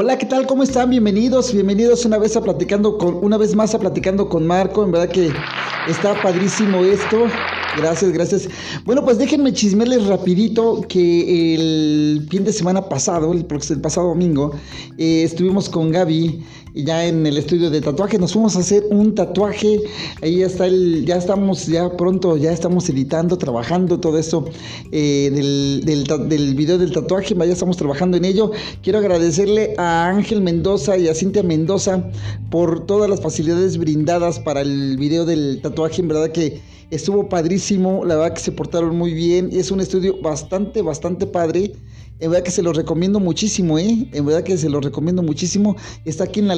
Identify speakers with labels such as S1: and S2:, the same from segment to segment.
S1: Hola, ¿qué tal? ¿Cómo están? Bienvenidos, bienvenidos una vez a platicando con, una vez más a platicando con Marco. En verdad que está padrísimo esto. Gracias, gracias. Bueno, pues déjenme chismearles rapidito que el fin de semana pasado, el, pasado domingo, eh, estuvimos con Gaby ya en el estudio de tatuaje. Nos fuimos a hacer un tatuaje. Ahí está el, ya estamos, ya pronto, ya estamos editando, trabajando todo eso eh, del, del, video del tatuaje. Ya estamos trabajando en ello. Quiero agradecerle a Ángel Mendoza y a Cintia Mendoza por todas las facilidades brindadas para el video del tatuaje. En verdad que Estuvo padrísimo, la verdad que se portaron muy bien. Es un estudio bastante, bastante padre. En verdad que se lo recomiendo muchísimo, ¿eh? En verdad que se lo recomiendo muchísimo. Está aquí en la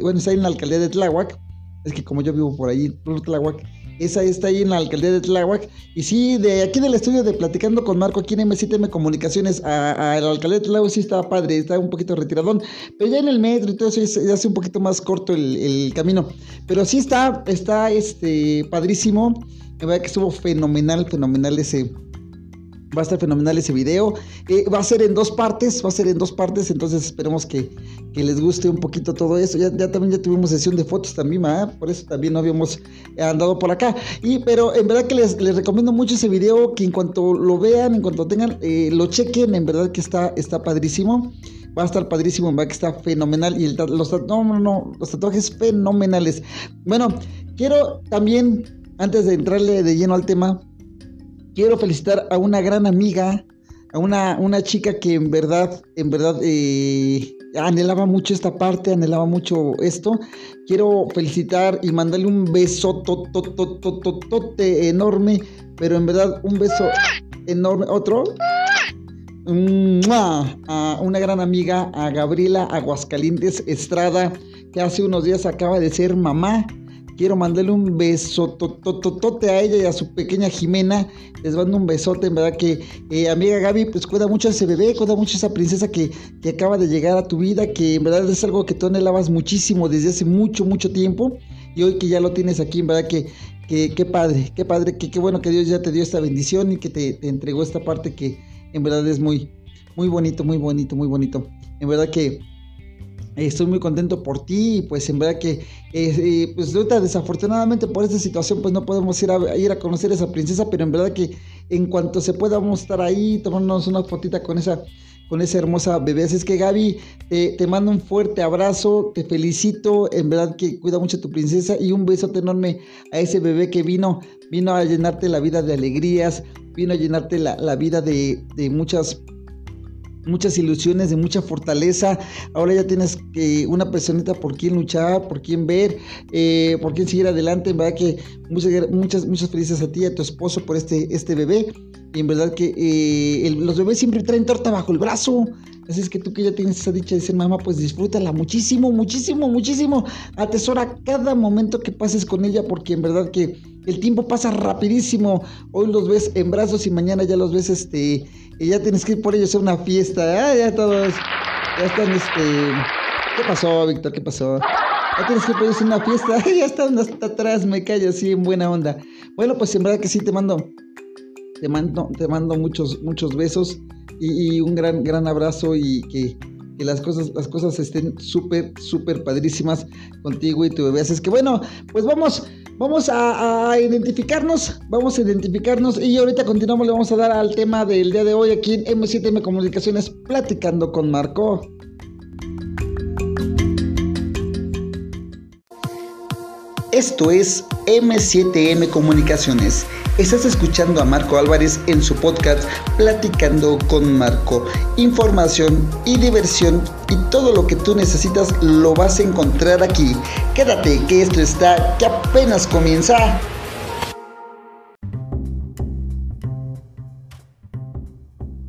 S1: bueno, está en la alcaldía de Tláhuac. Es que como yo vivo por ahí, Tláhuac, esa está ahí en la alcaldía de Tláhuac. Y sí, de aquí del estudio de Platicando con Marco, aquí en M7M Comunicaciones, a, la alcaldía de Tláhuac sí estaba padre, está un poquito retiradón. Pero ya en el metro y todo eso ya hace un poquito más corto el, el camino. Pero sí está, está este, padrísimo. La verdad que estuvo fenomenal, fenomenal ese. Va a estar fenomenal ese video. Eh, va a ser en dos partes, va a ser en dos partes, entonces esperemos que, les guste un poquito todo eso. Ya, también ya tuvimos sesión de fotos también, por eso también no habíamos andado por acá. Y pero en verdad que les, recomiendo mucho ese video, que en cuanto lo vean, en cuanto tengan, eh, lo chequen, en verdad que está, está padrísimo va a estar padrísimo, en verdad que está fenomenal. Y el, los, no, no, no, los tatuajes fenomenales. Bueno, quiero también antes de entrarle de lleno al tema, quiero felicitar a una gran amiga, a una, una chica que en verdad, en verdad eh, anhelaba mucho esta parte, anhelaba mucho esto. Quiero felicitar y mandarle un beso tote enorme, pero en verdad un beso enorme. Otro. A una gran amiga, a Gabriela Aguascalientes Estrada, que hace unos días acaba de ser mamá. Quiero mandarle un beso a ella y a su pequeña Jimena. Les mando un besote, en verdad que eh, amiga Gaby, pues cuida mucho a ese bebé, cuida mucho a esa princesa que, que acaba de llegar a tu vida, que en verdad es algo que tú anhelabas muchísimo desde hace mucho, mucho tiempo. Y hoy que ya lo tienes aquí, en verdad que, qué padre, qué padre, que qué bueno que Dios ya te dio esta bendición y que te, te entregó esta parte que en verdad es muy, muy bonito, muy bonito, muy bonito. En verdad que estoy muy contento por ti y pues en verdad que eh, pues ahorita desafortunadamente por esta situación pues no podemos ir a, ir a conocer a esa princesa pero en verdad que en cuanto se pueda vamos a estar ahí tomándonos una fotita con esa con esa hermosa bebé. Así es que Gaby te mando un fuerte abrazo te felicito en verdad que cuida mucho a tu princesa y un besote enorme a ese bebé que vino vino a llenarte la vida de alegrías vino a llenarte la, la vida de, de muchas muchas ilusiones, de mucha fortaleza. Ahora ya tienes que una personita por quien luchar, por quien ver, eh, por quien seguir adelante. En verdad que muchas, muchas, muchas felices a ti y a tu esposo por este, este bebé. Y en verdad que eh, los bebés siempre traen torta bajo el brazo. Así es que tú que ya tienes esa dicha de ser mamá, pues disfrútala muchísimo, muchísimo, muchísimo. Atesora cada momento que pases con ella porque en verdad que el tiempo pasa rapidísimo. Hoy los ves en brazos y mañana ya los ves, este, y ya tienes que ir por ellos a una fiesta. Ah, ya todos, ya están, este, ¿qué pasó, Víctor? ¿Qué pasó? Ya tienes que ir por ellos a una fiesta. ya están hasta atrás, me callo así en buena onda. Bueno, pues en verdad que sí te mando, te mando, te mando muchos, muchos besos y, un gran, gran abrazo y que que las cosas, las cosas estén súper, súper padrísimas contigo y tu bebé. Así es que bueno, pues vamos, vamos a, identificarnos, vamos a identificarnos y ahorita continuamos, le vamos a dar al tema del día de hoy aquí en M7M Comunicaciones, platicando con Marco. Esto es M7M Comunicaciones. Estás escuchando a Marco Álvarez en su podcast Platicando con Marco. Información y diversión y todo lo que tú necesitas lo vas a encontrar aquí. Quédate que esto está que apenas comienza.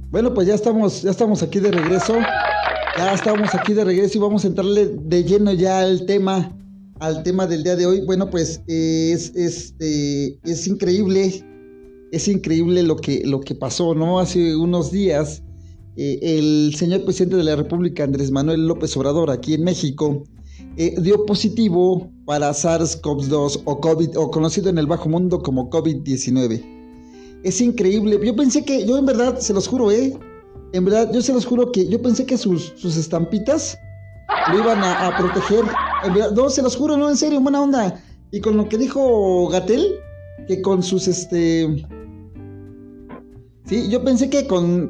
S1: Bueno, pues ya estamos, ya estamos aquí de regreso. Ya estamos aquí de regreso y vamos a entrarle de lleno ya al tema al tema del día de hoy, bueno, pues es, este, es increíble, es increíble lo que, lo que pasó, ¿no? Hace unos días, eh, el señor presidente de la República, Andrés Manuel López Obrador, aquí en México, eh, dio positivo para SARS-CoV-2 o COVID, o conocido en el bajo mundo como COVID-19. Es increíble. Yo pensé que, yo en verdad, se los juro, ¿eh? En verdad, yo se los juro que yo pensé que sus, sus estampitas lo iban a proteger. No, se los juro, no, en serio, buena onda. Y con lo que dijo Gatel, que con sus, este, Sí, yo pensé que con,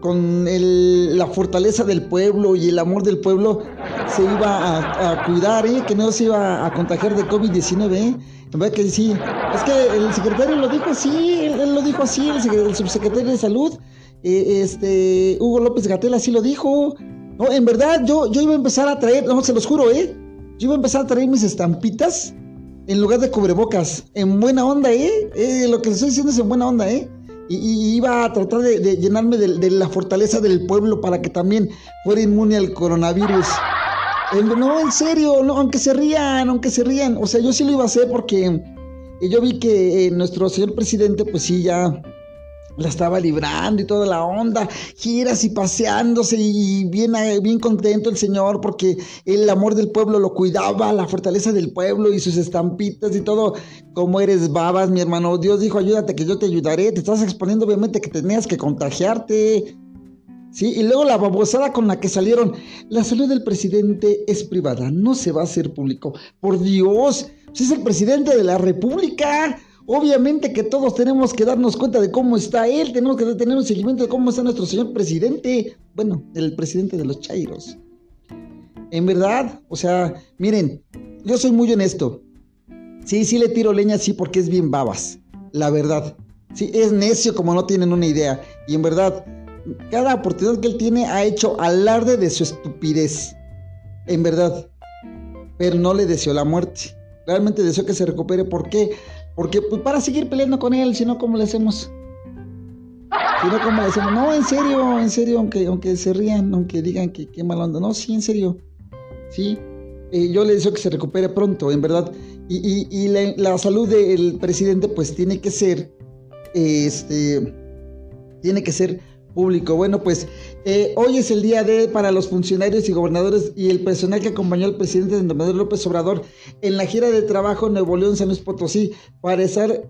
S1: la fortaleza del pueblo y el amor del pueblo se iba a, cuidar, ¿eh? que no se iba a contagiar de COVID-19. ¿eh? En que sí. Es que el secretario lo dijo así, él, lo dijo así, el, subsecretario de Salud, eh, este, Hugo López Gatel así lo dijo. No, en verdad yo, yo iba a empezar a traer, no, se los juro, ¿eh? Yo iba a empezar a traer mis estampitas en lugar de cubrebocas. En buena onda, ¿eh? eh lo que les estoy diciendo es en buena onda, ¿eh? y, iba a tratar de, llenarme de, la fortaleza del pueblo para que también fuera inmune al coronavirus. no, en serio, no, aunque se rían, aunque se rían. O sea, yo sí lo iba a hacer porque yo vi que eh, nuestro señor presidente, pues sí, ya la estaba librando y toda la onda, giras y paseándose y bien, eh, bien contento el señor porque el amor del pueblo lo cuidaba, la fortaleza del pueblo y sus estampitas y todo. Como eres babas, mi hermano, Dios dijo, ayúdate que yo te ayudaré, te estás exponiendo obviamente que tenías que contagiarte. Sí, y luego la babosada con la que salieron. La salud del presidente es privada, no se va a hacer público. Por Dios, si es el presidente de la República. Obviamente que todos tenemos que darnos cuenta de cómo está él, tenemos que tener un seguimiento de cómo está nuestro señor presidente. Bueno, el presidente de los Chairos. En verdad, o sea, miren, yo soy muy honesto. Sí, sí le tiro leña, sí, porque es bien babas. La verdad. Sí, es necio como no tienen una idea. Y en verdad, cada oportunidad que él tiene ha hecho alarde de su estupidez. En verdad. Pero no le deseó la muerte. Realmente deseo que se recupere. ¿Por qué? Porque pues, para seguir peleando con él, si no, ¿cómo le hacemos? Si no, ¿cómo le hacemos? No, en serio, en serio, aunque, aunque se rían, aunque digan que qué mal onda. No, sí, en serio. Sí. Eh, yo le deseo que se recupere pronto, en verdad. Y, y, la, salud del presidente, pues tiene que ser. Este. Tiene que ser público. Bueno, pues eh, hoy es el día de para los funcionarios y gobernadores y el personal que acompañó al presidente Andrés Manuel López Obrador en la gira de trabajo en Nuevo León, San Luis Potosí, para estar,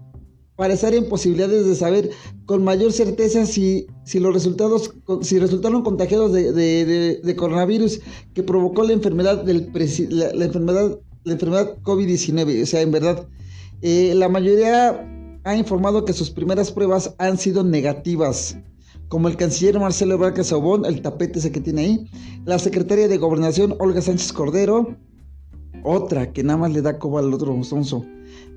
S1: para estar en posibilidades de saber con mayor certeza si, si los resultados, si resultaron contagiados de, coronavirus que provocó la enfermedad del la, enfermedad, la enfermedad COVID-19. O sea, en verdad, eh, la mayoría ha informado que sus primeras pruebas han sido negativas como el canciller Marcelo Ebrard Sobón, el tapete ese que tiene ahí, la secretaria de Gobernación Olga Sánchez Cordero, otra que nada más le da coba al otro sonso,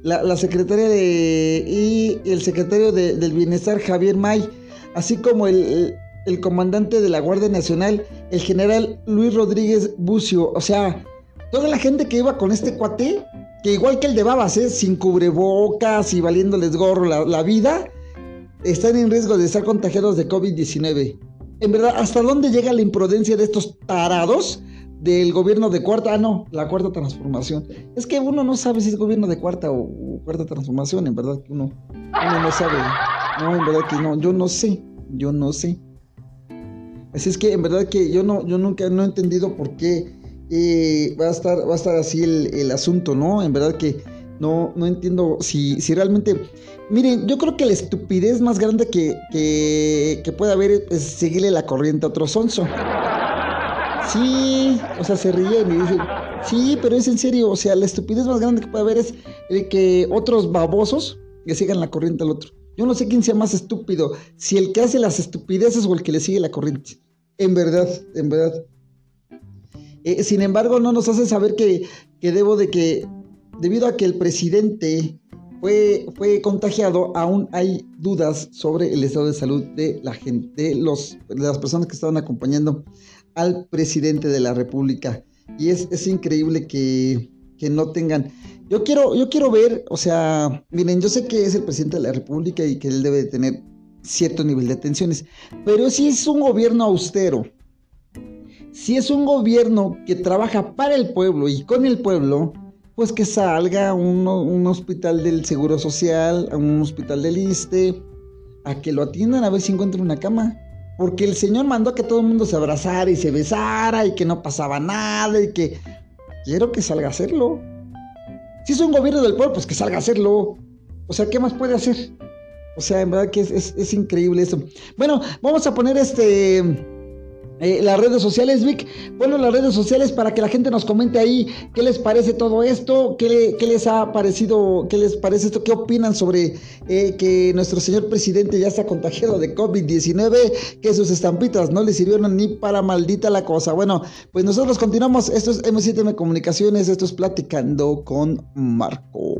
S1: la, secretaria de... y el secretario del Bienestar Javier May, así como el, comandante de la Guardia Nacional, el general Luis Rodríguez Bucio, o sea, toda la gente que iba con este cuate, que igual que el de Babas, ¿eh? sin cubrebocas y valiéndoles gorro la vida, están en riesgo de estar contagiados de COVID-19. En verdad, ¿hasta dónde llega la imprudencia de estos tarados del gobierno de cuarta? Ah, no, la cuarta transformación. Es que uno no sabe si es gobierno de cuarta o, cuarta transformación, en verdad que uno, uno no sabe. No, en verdad que no, yo no sé, yo no sé. Así es que en verdad que yo no, yo nunca no he entendido por qué eh, va a estar, va a estar así el, el asunto, ¿no? En verdad que no, no entiendo si, si realmente... Miren, yo creo que la estupidez más grande que, que, puede haber es seguirle la corriente a otro sonso. Sí, o sea, se ríen y dicen, sí, pero es en serio, o sea, la estupidez más grande que puede haber es que otros babosos le sigan la corriente al otro. Yo no sé quién sea más estúpido, si el que hace las estupideces o el que le sigue la corriente. En verdad, en verdad. Eh, sin embargo, no nos hace saber que, que debo de que debido a que el presidente fue, fue contagiado, aún hay dudas sobre el estado de salud de la gente, de, los, de las personas que estaban acompañando al presidente de la República. Y es, es increíble que, que, no tengan. Yo quiero, yo quiero ver, o sea, miren, yo sé que es el presidente de la República y que él debe de tener cierto nivel de atenciones, pero si es un gobierno austero, si es un gobierno que trabaja para el pueblo y con el pueblo, pues que salga a un, hospital del Seguro Social, a un hospital del ISTE, a que lo atiendan a ver si encuentra una cama. Porque el Señor mandó a que todo el mundo se abrazara y se besara y que no pasaba nada y que quiero que salga a hacerlo. Si es un gobierno del pueblo, pues que salga a hacerlo. O sea, ¿qué más puede hacer? O sea, en verdad que es, increíble eso. Bueno, vamos a poner este... Eh, las redes sociales, Vic, ponlo las redes sociales para que la gente nos comente ahí qué les parece todo esto, qué, les ha parecido, qué les parece esto, qué opinan sobre eh, que nuestro señor presidente ya está contagiado de COVID-19, que sus estampitas no le sirvieron ni para maldita la cosa. Bueno, pues nosotros continuamos, esto es M7M Comunicaciones, esto es Platicando con Marco.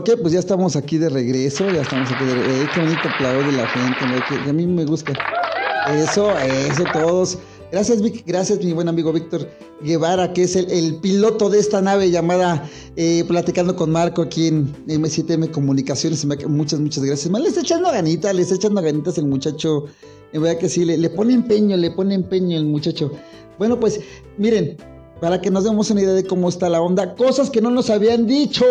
S1: Ok, pues ya estamos aquí de regreso, ya estamos aquí de regreso. Eh, qué bonito aplauso de la gente, que, a mí me gusta. Eso, eso, todos. Gracias, Vic, gracias, mi buen amigo Víctor Guevara, que es el, piloto de esta nave llamada eh, Platicando con Marco aquí en M7M Comunicaciones. Muchas, muchas gracias. le está echando ganitas, le está echando ganitas el muchacho. En verdad que sí, le, le pone empeño, le pone empeño el muchacho. Bueno, pues miren, para que nos demos una idea de cómo está la onda. Cosas que no nos habían dicho,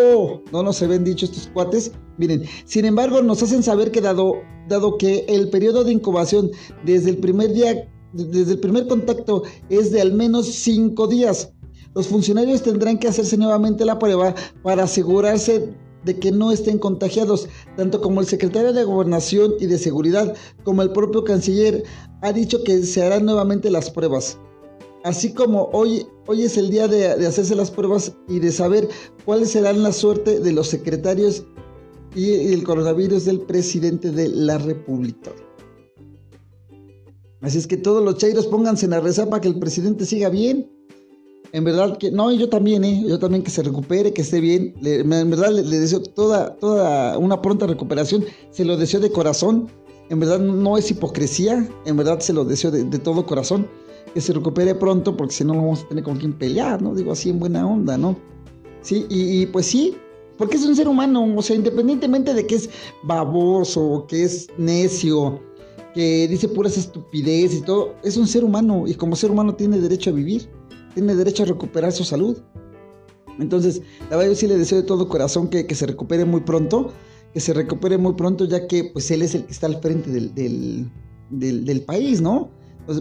S1: no nos habían dicho estos cuates. Miren, sin embargo, nos hacen saber que dado, dado que el periodo de incubación desde el primer día, desde el primer contacto es de al menos cinco días, los funcionarios tendrán que hacerse nuevamente la prueba para asegurarse de que no estén contagiados, tanto como el secretario de Gobernación y de Seguridad como el propio canciller ha dicho que se harán nuevamente las pruebas. Así como hoy, hoy es el día de, hacerse las pruebas y de saber cuáles serán la suerte de los secretarios y el coronavirus del presidente de la República. Así es que todos los chairos pónganse en la reza para que el presidente siga bien. En verdad que, no, yo también, ¿eh? yo también que se recupere, que esté bien. en verdad le, deseo toda, toda una pronta recuperación. Se lo deseo de corazón. En verdad no es hipocresía. En verdad se lo deseo de todo corazón que se recupere pronto, porque si no, vamos a tener con quién pelear, ¿no? Digo así en buena onda, ¿no? Sí, y, pues sí, porque es un ser humano, o sea, independientemente de que es baboso, que es necio, que dice puras estupideces y todo, es un ser humano y como ser humano tiene derecho a vivir, tiene derecho a recuperar su salud. Entonces, la verdad yo sí le deseo de todo corazón que, se recupere muy pronto, que se recupere muy pronto, ya que pues él es el que está al frente del, del, del país, ¿no?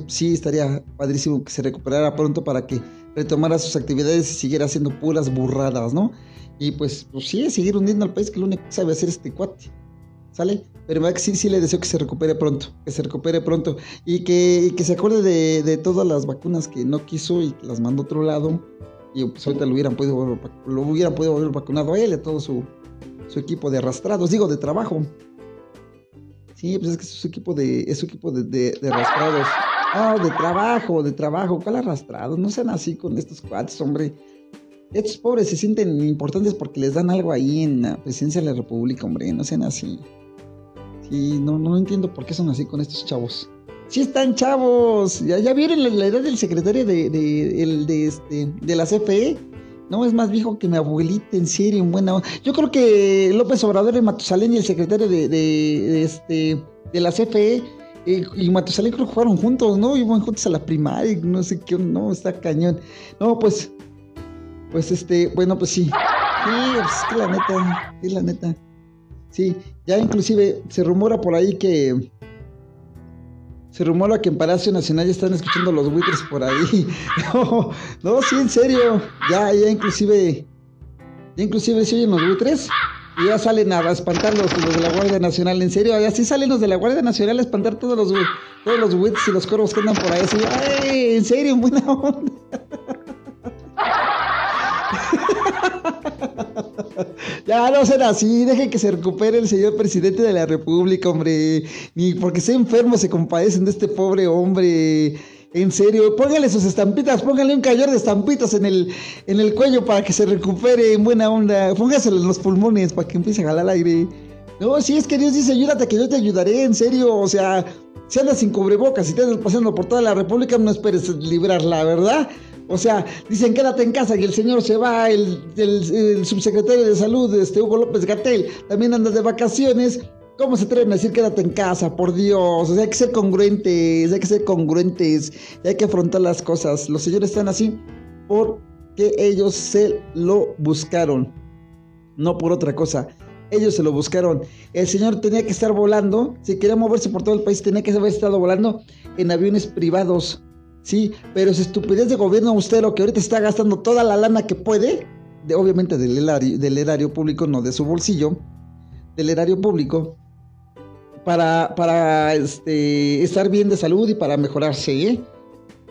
S1: Sí estaría padrísimo que se recuperara pronto para que retomara sus actividades y siguiera haciendo puras burradas, ¿no? Y pues, pues sí, seguir hundiendo al país, que lo único que sabe hacer este cuate. ¿Sale? Pero que sí, sí le deseo que se recupere pronto, que se recupere pronto y que, se acuerde de, todas las vacunas que no quiso y que las mandó a otro lado. Y pues ahorita lo hubieran podido, lo hubieran podido haber vacunado a él y a todo su, equipo de arrastrados, digo, de trabajo. Sí, pues es que es su equipo de, es su equipo de arrastrados. Ah, de trabajo, de trabajo. ¿Cuál arrastrado? No sean así con estos cuates, hombre. Estos pobres se sienten importantes porque les dan algo ahí en la presidencia de la República, hombre. No sean así. Sí, no, no entiendo por qué son así con estos chavos. Sí están chavos. Ya, ya vieron la, edad del secretario de, de, este, de la CFE. No, es más viejo que mi abuelita, en serio, en buena Yo creo que López Obrador de Matusalén y el secretario de, de, este, de la CFE y, y Matusalén creo que jugaron juntos, ¿no? Iban juntos a la primaria, no sé qué, no, está cañón. No, pues, pues este, bueno, pues sí. Sí, pues es que la neta, es la neta. Sí, ya inclusive se rumora por ahí que se rumora que en Palacio Nacional ya están escuchando los buitres por ahí. No, no, sí, en serio. Ya, ya inclusive, ya inclusive se oyen los buitres. Y ya salen a espantar los, de la Guardia Nacional, en serio, así salen los de la Guardia Nacional a espantar todos los todos los wits y los corvos que andan por ahí, así, ay, en serio, en buena onda. ya no será así, dejen que se recupere el señor presidente de la República, hombre. Ni porque sea enfermo se compadecen de este pobre hombre. En serio, póngale sus estampitas, póngale un collar de estampitas en el, en el cuello para que se recupere en buena onda. Póngaselo en los pulmones para que empiece a jalar aire. No, si es que Dios dice, ayúdate que yo te ayudaré, en serio. O sea, si andas sin cubrebocas y te andas paseando por toda la República, no esperes librarla, ¿verdad? O sea, dicen quédate en casa y el señor se va, el, el, subsecretario de salud, este Hugo López Gatel, también anda de vacaciones. ¿Cómo se atreven a decir quédate en casa? Por Dios. O sea, hay que ser congruentes, hay que ser congruentes, hay que afrontar las cosas. Los señores están así porque ellos se lo buscaron, no por otra cosa. Ellos se lo buscaron. El señor tenía que estar volando, si quería moverse por todo el país, tenía que haber estado volando en aviones privados. Sí, pero es estupidez de gobierno austero que ahorita está gastando toda la lana que puede, de, obviamente del erario público, no de su bolsillo, del erario público, para, este, estar bien de salud y para mejorarse. ¿eh?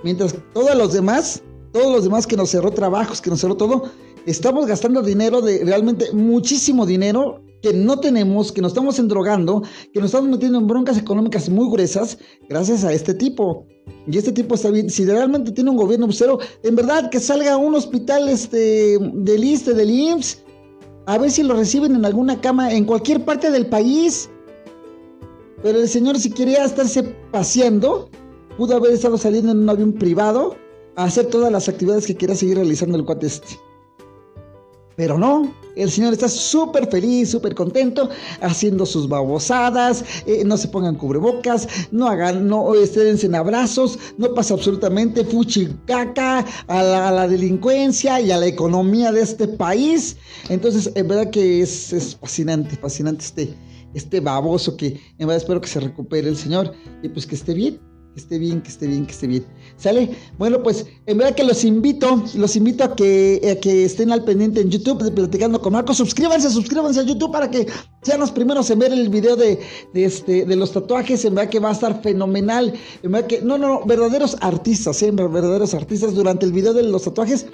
S1: Mientras todos los demás, todos los demás que nos cerró trabajos, que nos cerró todo, estamos gastando dinero de realmente muchísimo dinero que no tenemos, que nos estamos endrogando, que nos estamos metiendo en broncas económicas muy gruesas gracias a este tipo. Y este tipo está bien, si realmente tiene un gobierno cero, en verdad que salga a un hospital este, del ISTE, del IMSS, a ver si lo reciben en alguna cama en cualquier parte del país. Pero el señor si quería estarse paseando, pudo haber estado saliendo en un avión privado a hacer todas las actividades que quiera seguir realizando el cuate este. Pero no, el Señor está súper feliz, súper contento, haciendo sus babosadas, eh, no se pongan cubrebocas, no hagan, no estén en abrazos, no pasa absolutamente fuchicaca a la, a la delincuencia y a la economía de este país. Entonces, en verdad que es, es fascinante, fascinante este, este baboso que en verdad espero que se recupere el Señor y pues que esté bien que esté bien, que esté bien, que esté bien. ¿Sale? Bueno, pues en verdad que los invito, los invito a que, que estén al pendiente en YouTube de Platicando con Marco. Suscríbanse, suscríbanse a YouTube para que sean los primeros en ver el video de, este, de los tatuajes. En verdad que va a estar fenomenal. En verdad que, no, no, verdaderos artistas, ¿eh? verdaderos artistas. Durante el video de los tatuajes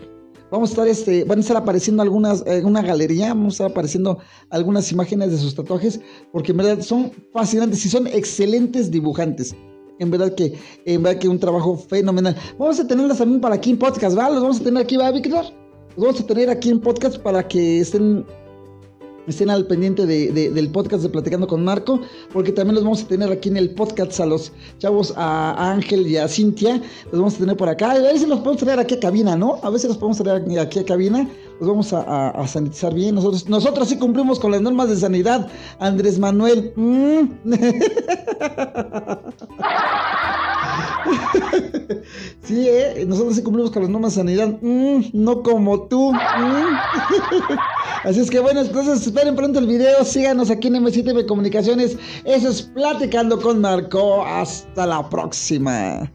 S1: vamos a estar este, van a estar apareciendo algunas, en una galería, vamos a estar apareciendo algunas imágenes de sus tatuajes, porque en verdad son fascinantes y son excelentes dibujantes. En verdad que, en verdad que un trabajo fenomenal. Vamos a tenerlas también para aquí en podcast, ¿va? Los vamos a tener aquí, ¿va, Víctor? Los vamos a tener aquí en podcast para que estén estén al pendiente del podcast de Platicando con Marco, porque también los vamos a tener aquí en el podcast a los chavos, a Ángel y a Cintia, los vamos a tener por acá, a si los podemos traer aquí a cabina, ¿no? A si los podemos traer aquí a cabina, los vamos a, sanitizar bien, nosotros, nosotros sí cumplimos con las normas de sanidad, Andrés Manuel. Mm. sí, ¿eh? nosotros sí cumplimos con las normas de sanidad, mm, no como tú. Mm. Así es que bueno, entonces esperen pronto el video, síganos aquí en M7 Comunicaciones. Eso es Platicando con Marco. Hasta la próxima.